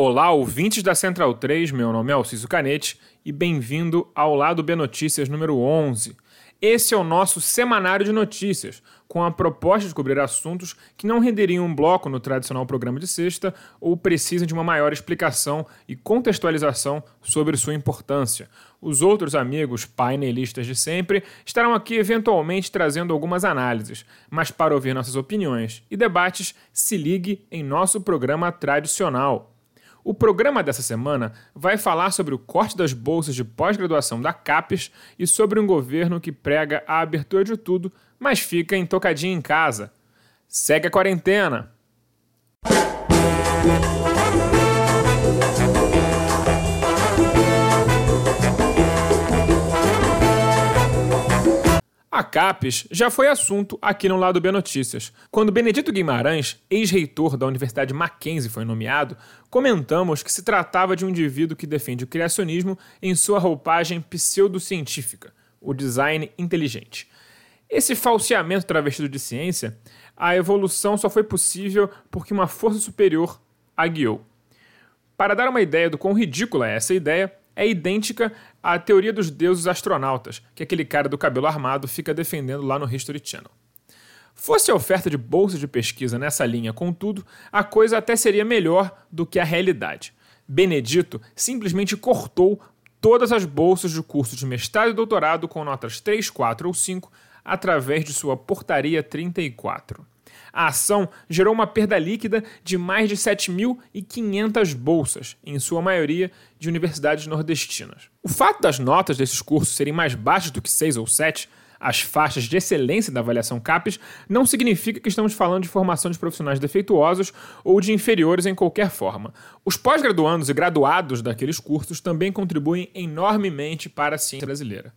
Olá, ouvintes da Central 3, meu nome é Alciso Canete e bem-vindo ao Lado B Notícias número 11. Esse é o nosso semanário de notícias, com a proposta de cobrir assuntos que não renderiam um bloco no tradicional programa de sexta ou precisam de uma maior explicação e contextualização sobre sua importância. Os outros amigos painelistas de sempre estarão aqui eventualmente trazendo algumas análises, mas para ouvir nossas opiniões e debates, se ligue em nosso programa tradicional. O programa dessa semana vai falar sobre o corte das bolsas de pós-graduação da CAPES e sobre um governo que prega a abertura de tudo, mas fica entocadinho em casa. Segue a quarentena! A CAPES já foi assunto aqui no Lado B Notícias. Quando Benedito Guimarães, ex-reitor da Universidade Mackenzie, foi nomeado, comentamos que se tratava de um indivíduo que defende o criacionismo em sua roupagem pseudocientífica, o design inteligente. Esse falseamento travestido de ciência, a evolução só foi possível porque uma força superior a guiou. Para dar uma ideia do quão ridícula é essa ideia, é idêntica à teoria dos deuses astronautas, que aquele cara do cabelo armado fica defendendo lá no History Channel. Fosse a oferta de bolsa de pesquisa nessa linha, contudo, a coisa até seria melhor do que a realidade. Benedito simplesmente cortou todas as bolsas de curso de mestrado e doutorado com notas 3, 4 ou 5 através de sua Portaria 34. A ação gerou uma perda líquida de mais de 7.500 bolsas, em sua maioria de universidades nordestinas. O fato das notas desses cursos serem mais baixas do que 6 ou 7, as faixas de excelência da avaliação CAPES, não significa que estamos falando de formação de profissionais defeituosos ou de inferiores em qualquer forma. Os pós-graduandos e graduados daqueles cursos também contribuem enormemente para a ciência brasileira.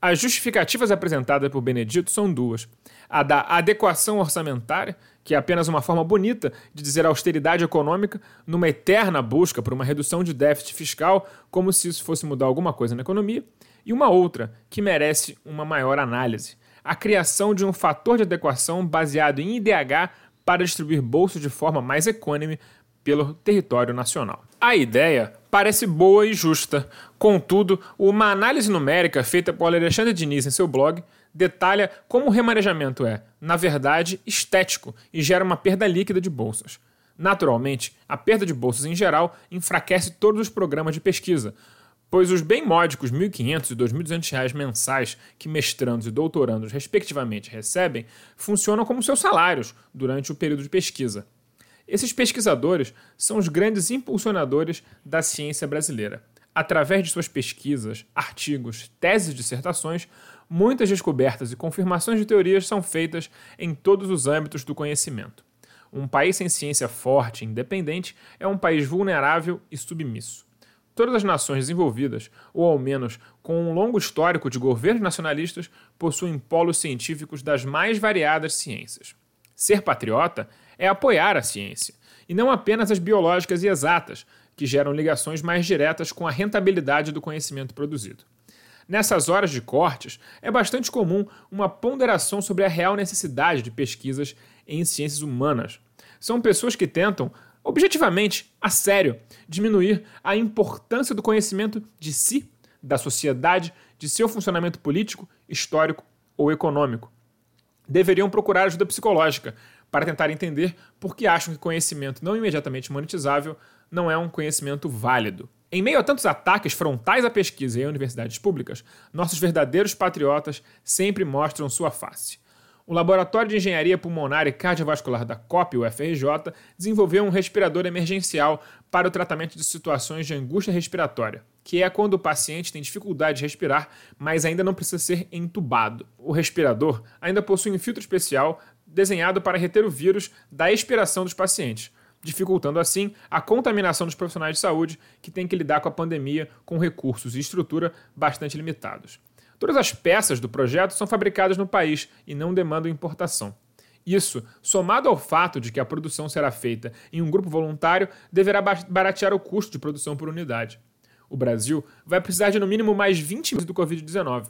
As justificativas apresentadas por Benedito são duas. A da adequação orçamentária, que é apenas uma forma bonita de dizer austeridade econômica, numa eterna busca por uma redução de déficit fiscal, como se isso fosse mudar alguma coisa na economia, e uma outra, que merece uma maior análise: a criação de um fator de adequação baseado em IDH para distribuir bolsos de forma mais econômica pelo território nacional. A ideia parece boa e justa, contudo, uma análise numérica feita por Alexandre Diniz em seu blog detalha como o remanejamento é, na verdade, estético e gera uma perda líquida de bolsas. Naturalmente, a perda de bolsas em geral enfraquece todos os programas de pesquisa, pois os bem módicos R$ 1.500 e R$ 2.200 mensais que mestrandos e doutorandos, respectivamente, recebem funcionam como seus salários durante o período de pesquisa. Esses pesquisadores são os grandes impulsionadores da ciência brasileira. Através de suas pesquisas, artigos, teses e dissertações, muitas descobertas e confirmações de teorias são feitas em todos os âmbitos do conhecimento. Um país sem ciência forte e independente é um país vulnerável e submisso. Todas as nações desenvolvidas, ou ao menos com um longo histórico de governos nacionalistas, possuem polos científicos das mais variadas ciências. Ser patriota é apoiar a ciência, e não apenas as biológicas e exatas, que geram ligações mais diretas com a rentabilidade do conhecimento produzido. Nessas horas de cortes, é bastante comum uma ponderação sobre a real necessidade de pesquisas em ciências humanas. São pessoas que tentam, objetivamente, a sério, diminuir a importância do conhecimento de si, da sociedade, de seu funcionamento político, histórico ou econômico. Deveriam procurar ajuda psicológica, para tentar entender por que acham que conhecimento não imediatamente monetizável não é um conhecimento válido. Em meio a tantos ataques frontais à pesquisa e a universidades públicas, nossos verdadeiros patriotas sempre mostram sua face. O Laboratório de Engenharia Pulmonar e Cardiovascular da COP, o FRJ, desenvolveu um respirador emergencial para o tratamento de situações de angústia respiratória, que é quando o paciente tem dificuldade de respirar, mas ainda não precisa ser entubado. O respirador ainda possui um filtro especial desenhado para reter o vírus da expiração dos pacientes, dificultando assim a contaminação dos profissionais de saúde que têm que lidar com a pandemia com recursos e estrutura bastante limitados. Todas as peças do projeto são fabricadas no país e não demandam importação. Isso, somado ao fato de que a produção será feita em um grupo voluntário, deverá baratear o custo de produção por unidade. O Brasil vai precisar de no mínimo mais 20 meses do Covid-19.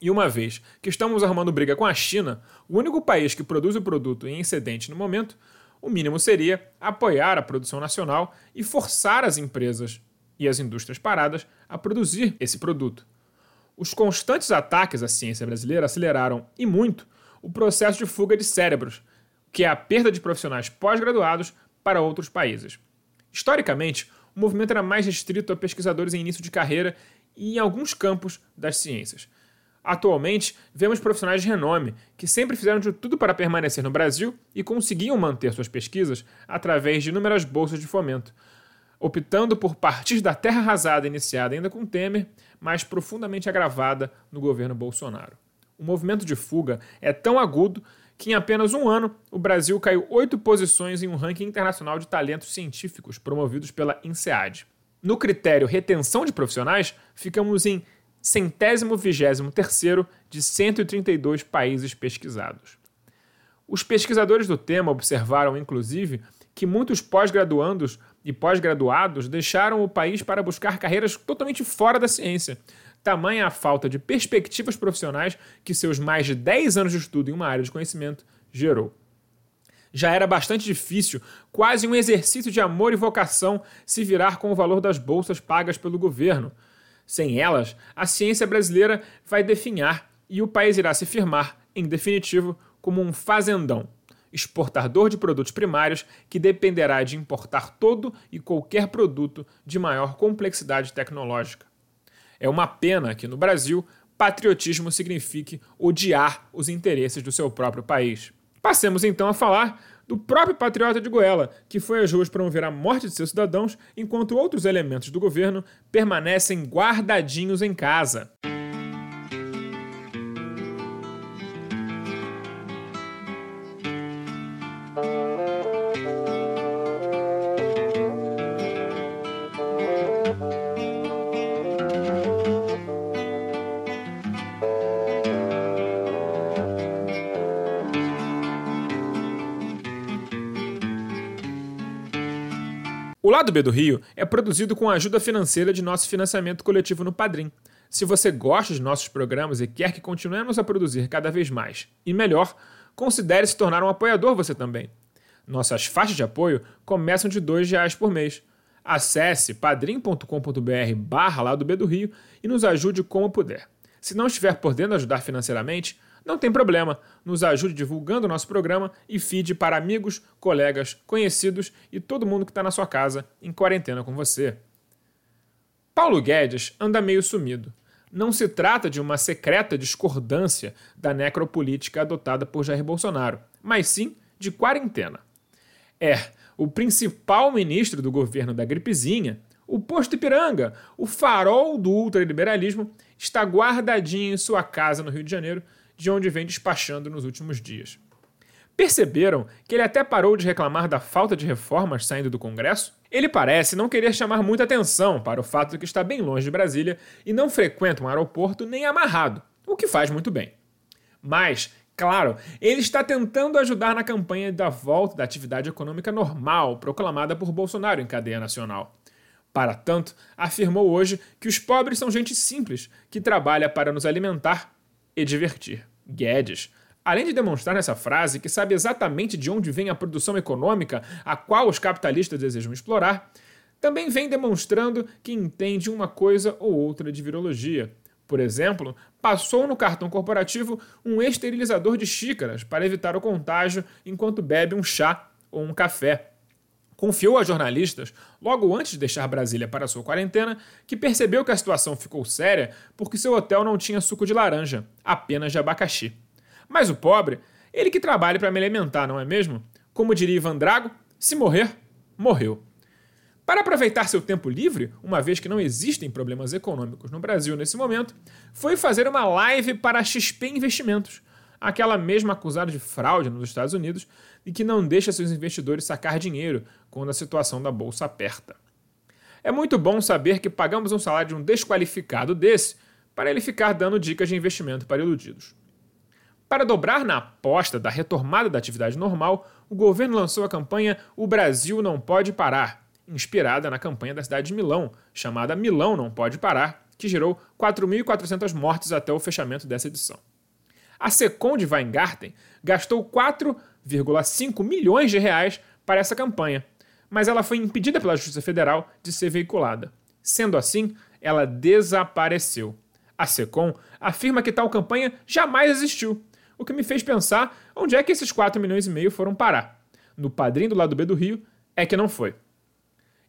E uma vez que estamos arrumando briga com a China, o único país que produz o produto em excedente no momento, o mínimo seria apoiar a produção nacional e forçar as empresas e as indústrias paradas a produzir esse produto. Os constantes ataques à ciência brasileira aceleraram, e muito, o processo de fuga de cérebros, que é a perda de profissionais pós-graduados para outros países. Historicamente, o movimento era mais restrito a pesquisadores em início de carreira e em alguns campos das ciências. Atualmente, vemos profissionais de renome que sempre fizeram de tudo para permanecer no Brasil e conseguiam manter suas pesquisas através de inúmeras bolsas de fomento, optando por partir da terra arrasada iniciada ainda com Temer, mas profundamente agravada no governo Bolsonaro. O movimento de fuga é tão agudo que em apenas um ano o Brasil caiu oito posições em um ranking internacional de talentos científicos promovidos pela INSEAD. No critério retenção de profissionais, ficamos em centésimo vigésimo terceiro de 132 países pesquisados. Os pesquisadores do tema observaram, inclusive, que muitos pós-graduandos e pós-graduados deixaram o país para buscar carreiras totalmente fora da ciência, tamanha a falta de perspectivas profissionais que seus mais de 10 anos de estudo em uma área de conhecimento gerou. Já era bastante difícil, quase um exercício de amor e vocação, se virar com o valor das bolsas pagas pelo governo. Sem elas, a ciência brasileira vai definhar e o país irá se firmar, em definitivo, como um fazendão, exportador de produtos primários que dependerá de importar todo e qualquer produto de maior complexidade tecnológica. É uma pena que no Brasil patriotismo signifique odiar os interesses do seu próprio país. Passemos então a falar do próprio patriota de Goela, que foi às ruas promover a morte de seus cidadãos, enquanto outros elementos do governo permanecem guardadinhos em casa. O lado B do Rio é produzido com a ajuda financeira de nosso financiamento coletivo no Padrim. Se você gosta de nossos programas e quer que continuemos a produzir cada vez mais e melhor, considere se tornar um apoiador você também. Nossas faixas de apoio começam de R$ reais por mês. Acesse padrim.com.br barra lado B do Rio e nos ajude como puder. Se não estiver podendo ajudar financeiramente, não tem problema, nos ajude divulgando o nosso programa e feed para amigos, colegas, conhecidos e todo mundo que está na sua casa em quarentena com você. Paulo Guedes anda meio sumido. Não se trata de uma secreta discordância da necropolítica adotada por Jair Bolsonaro, mas sim de quarentena. É, o principal ministro do governo da gripezinha, o posto Ipiranga, o farol do ultraliberalismo, está guardadinho em sua casa no Rio de Janeiro de onde vem despachando nos últimos dias. Perceberam que ele até parou de reclamar da falta de reformas saindo do Congresso? Ele parece não querer chamar muita atenção para o fato de que está bem longe de Brasília e não frequenta um aeroporto nem amarrado, o que faz muito bem. Mas, claro, ele está tentando ajudar na campanha da volta da atividade econômica normal proclamada por Bolsonaro em cadeia nacional. Para tanto, afirmou hoje que os pobres são gente simples, que trabalha para nos alimentar e divertir. Guedes, além de demonstrar nessa frase que sabe exatamente de onde vem a produção econômica a qual os capitalistas desejam explorar, também vem demonstrando que entende uma coisa ou outra de virologia. Por exemplo, passou no cartão corporativo um esterilizador de xícaras para evitar o contágio enquanto bebe um chá ou um café confiou a jornalistas, logo antes de deixar Brasília para sua quarentena, que percebeu que a situação ficou séria porque seu hotel não tinha suco de laranja, apenas de abacaxi. Mas o pobre, ele que trabalha para me alimentar, não é mesmo? Como diria Ivan Drago, se morrer, morreu. Para aproveitar seu tempo livre, uma vez que não existem problemas econômicos no Brasil nesse momento, foi fazer uma live para a XP Investimentos, aquela mesma acusada de fraude nos Estados Unidos e que não deixa seus investidores sacar dinheiro quando a situação da bolsa aperta. É muito bom saber que pagamos um salário de um desqualificado desse para ele ficar dando dicas de investimento para iludidos. Para dobrar na aposta da retomada da atividade normal, o governo lançou a campanha O Brasil Não Pode Parar, inspirada na campanha da cidade de Milão, chamada Milão Não Pode Parar, que gerou 4.400 mortes até o fechamento dessa edição. A Secom de Weingarten gastou 4 1,5 milhões de reais para essa campanha, mas ela foi impedida pela Justiça Federal de ser veiculada. Sendo assim, ela desapareceu. A SECOM afirma que tal campanha jamais existiu, o que me fez pensar onde é que esses 4 milhões e meio foram parar. No padrinho do lado B do Rio é que não foi.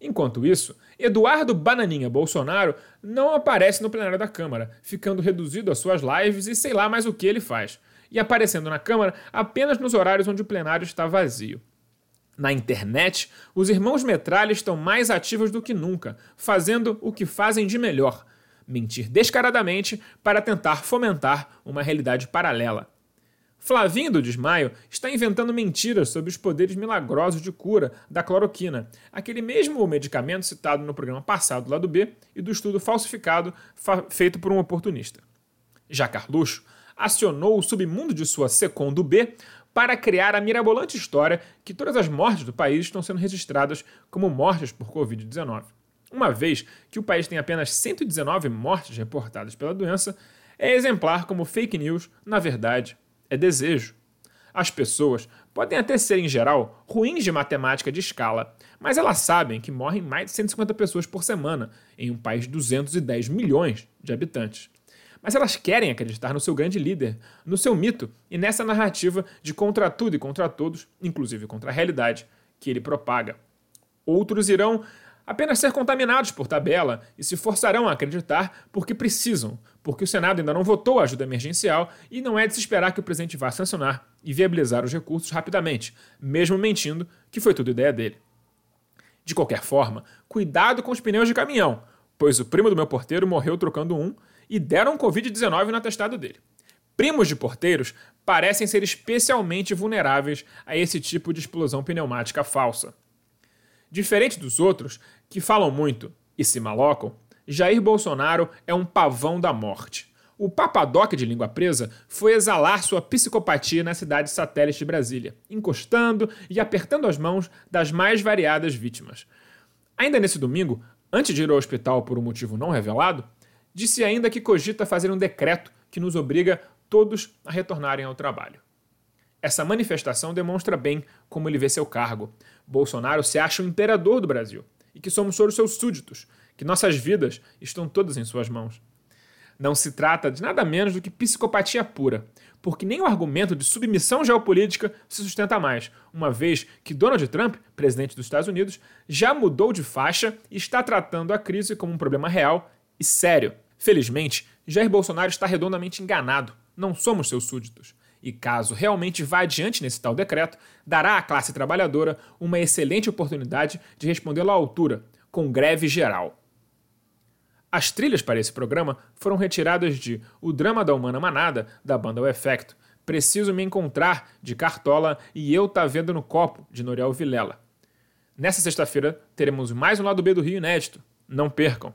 Enquanto isso, Eduardo Bananinha Bolsonaro não aparece no plenário da Câmara, ficando reduzido às suas lives e sei lá mais o que ele faz, e aparecendo na Câmara apenas nos horários onde o plenário está vazio. Na internet, os irmãos Metralha estão mais ativos do que nunca, fazendo o que fazem de melhor: mentir descaradamente para tentar fomentar uma realidade paralela. Flavinho do Desmaio está inventando mentiras sobre os poderes milagrosos de cura da cloroquina, aquele mesmo medicamento citado no programa passado lá do B e do estudo falsificado fa feito por um oportunista. Já Carluxo acionou o submundo de sua Secom do B para criar a mirabolante história que todas as mortes do país estão sendo registradas como mortes por Covid-19. Uma vez que o país tem apenas 119 mortes reportadas pela doença, é exemplar como fake news, na verdade, é desejo. As pessoas podem até ser, em geral, ruins de matemática de escala, mas elas sabem que morrem mais de 150 pessoas por semana em um país de 210 milhões de habitantes. Mas elas querem acreditar no seu grande líder, no seu mito e nessa narrativa de contra tudo e contra todos, inclusive contra a realidade, que ele propaga. Outros irão apenas ser contaminados por tabela e se forçarão a acreditar porque precisam, porque o Senado ainda não votou a ajuda emergencial e não é de se esperar que o presidente vá sancionar e viabilizar os recursos rapidamente, mesmo mentindo que foi tudo ideia dele. De qualquer forma, cuidado com os pneus de caminhão, pois o primo do meu porteiro morreu trocando um e deram um Covid-19 no atestado dele. Primos de porteiros parecem ser especialmente vulneráveis a esse tipo de explosão pneumática falsa. Diferente dos outros, que falam muito e se malocam, Jair Bolsonaro é um pavão da morte. O papadoc de língua presa foi exalar sua psicopatia na cidade satélite de Brasília, encostando e apertando as mãos das mais variadas vítimas. Ainda nesse domingo, antes de ir ao hospital por um motivo não revelado, disse ainda que cogita fazer um decreto que nos obriga todos a retornarem ao trabalho. Essa manifestação demonstra bem como ele vê seu cargo. Bolsonaro se acha o imperador do Brasil e que somos todos seus súditos, que nossas vidas estão todas em suas mãos. Não se trata de nada menos do que psicopatia pura, porque nem o argumento de submissão geopolítica se sustenta mais, uma vez que Donald Trump, presidente dos Estados Unidos, já mudou de faixa e está tratando a crise como um problema real e sério. Felizmente, Jair Bolsonaro está redondamente enganado. Não somos seus súditos e caso realmente vá adiante nesse tal decreto, dará à classe trabalhadora uma excelente oportunidade de respondê-lo à altura, com greve geral. As trilhas para esse programa foram retiradas de O Drama da Humana Manada, da banda O Efecto, Preciso Me Encontrar, de Cartola e Eu Tá Vendo no Copo, de Noriel Vilela. Nessa sexta-feira teremos mais um lado B do Rio inédito. Não percam!